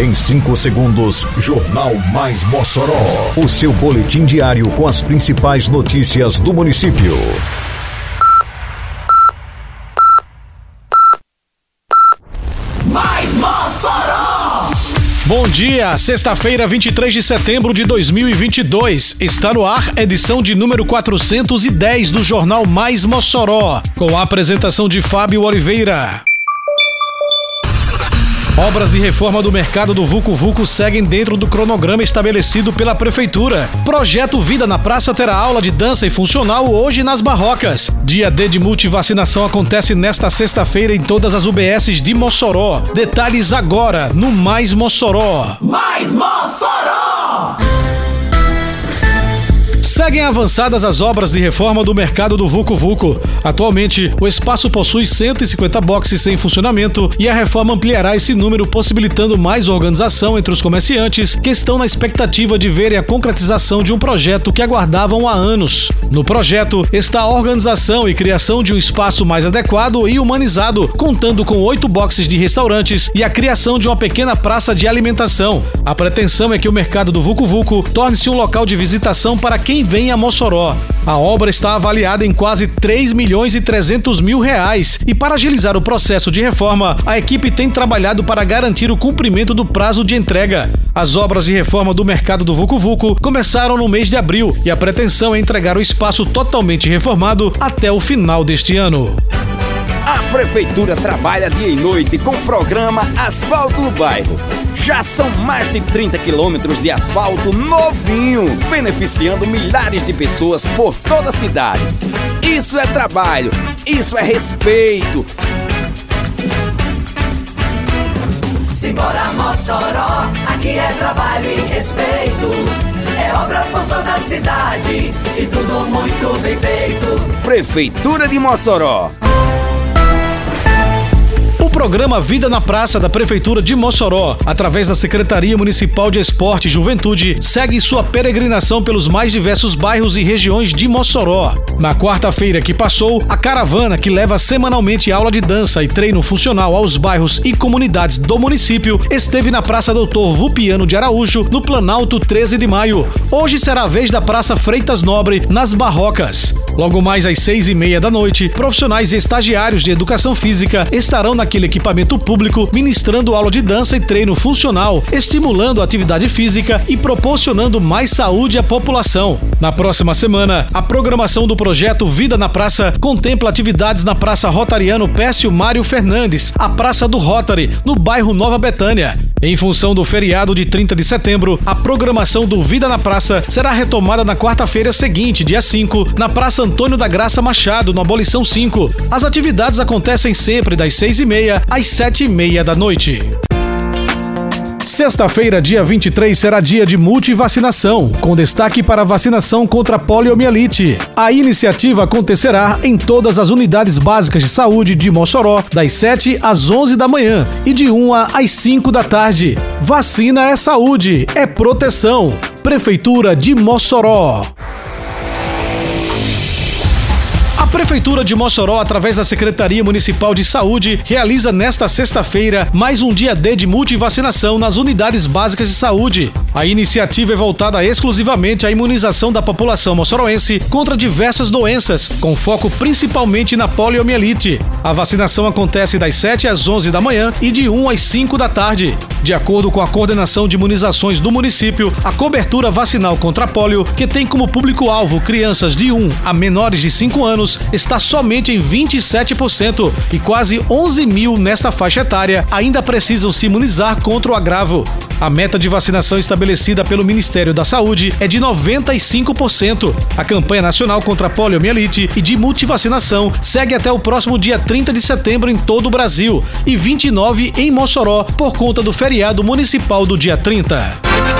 Em 5 segundos, Jornal Mais Mossoró. O seu boletim diário com as principais notícias do município. Mais Mossoró! Bom dia, sexta-feira, 23 de setembro de 2022. Está no ar edição de número 410 do Jornal Mais Mossoró, com a apresentação de Fábio Oliveira. Obras de reforma do mercado do Vucu Vucu seguem dentro do cronograma estabelecido pela Prefeitura. Projeto Vida na Praça terá aula de dança e funcional hoje nas Barrocas. Dia D de multivacinação acontece nesta sexta-feira em todas as UBSs de Mossoró. Detalhes agora no Mais Mossoró. Mais Mossoró! Seguem avançadas as obras de reforma do mercado do Vucu Vucu. Atualmente, o espaço possui 150 boxes em funcionamento e a reforma ampliará esse número, possibilitando mais organização entre os comerciantes que estão na expectativa de verem a concretização de um projeto que aguardavam há anos. No projeto está a organização e criação de um espaço mais adequado e humanizado, contando com oito boxes de restaurantes e a criação de uma pequena praça de alimentação. A pretensão é que o mercado do Vucu Vucu torne-se um local de visitação para quem vem a Mossoró. A obra está avaliada em quase 3 milhões e 300 mil reais e para agilizar o processo de reforma, a equipe tem trabalhado para garantir o cumprimento do prazo de entrega. As obras de reforma do mercado do Vucu Vucu começaram no mês de abril e a pretensão é entregar o espaço totalmente reformado até o final deste ano. A Prefeitura trabalha dia e noite com o programa Asfalto no Bairro. Já são mais de 30 quilômetros de asfalto novinho, beneficiando milhares de pessoas por toda a cidade. Isso é trabalho, isso é respeito. Simbora Mossoró, aqui é trabalho e respeito. É obra por toda a cidade e tudo muito bem feito. Prefeitura de Mossoró. Programa Vida na Praça da Prefeitura de Mossoró, através da Secretaria Municipal de Esporte e Juventude, segue sua peregrinação pelos mais diversos bairros e regiões de Mossoró. Na quarta-feira que passou, a caravana que leva semanalmente aula de dança e treino funcional aos bairros e comunidades do município esteve na Praça Doutor Vupiano de Araújo, no Planalto 13 de Maio. Hoje será a vez da Praça Freitas Nobre, nas Barrocas. Logo mais às seis e meia da noite, profissionais e estagiários de educação física estarão naquele equipamento público ministrando aula de dança e treino funcional, estimulando a atividade física e proporcionando mais saúde à população. Na próxima semana, a programação do projeto Vida na Praça contempla atividades na Praça Rotariano Pécio Mário Fernandes, a Praça do Rotary, no bairro Nova Betânia. Em função do feriado de 30 de setembro, a programação do Vida na Praça será retomada na quarta-feira seguinte, dia 5, na Praça Antônio da Graça Machado, no Abolição 5. As atividades acontecem sempre das 6 e meia às 7 e meia da noite. Sexta-feira, dia 23, será dia de multivacinação, com destaque para a vacinação contra a poliomielite. A iniciativa acontecerá em todas as unidades básicas de saúde de Mossoró, das 7 às 11 da manhã e de 1 às 5 da tarde. Vacina é saúde, é proteção. Prefeitura de Mossoró. Prefeitura de Mossoró, através da Secretaria Municipal de Saúde, realiza nesta sexta-feira mais um dia D de multivacinação nas unidades básicas de saúde. A iniciativa é voltada exclusivamente à imunização da população moçoroense contra diversas doenças, com foco principalmente na poliomielite. A vacinação acontece das 7 às 11 da manhã e de 1 às 5 da tarde. De acordo com a coordenação de imunizações do município, a cobertura vacinal contra a polio, que tem como público-alvo crianças de 1 a menores de 5 anos, está somente em 27% e quase 11 mil nesta faixa etária ainda precisam se imunizar contra o agravo. A meta de vacinação estabelecida pelo Ministério da Saúde é de 95%. A campanha nacional contra a poliomielite e de multivacinação segue até o próximo dia 30 de setembro em todo o Brasil e 29 em Mossoró por conta do feriado municipal do dia 30.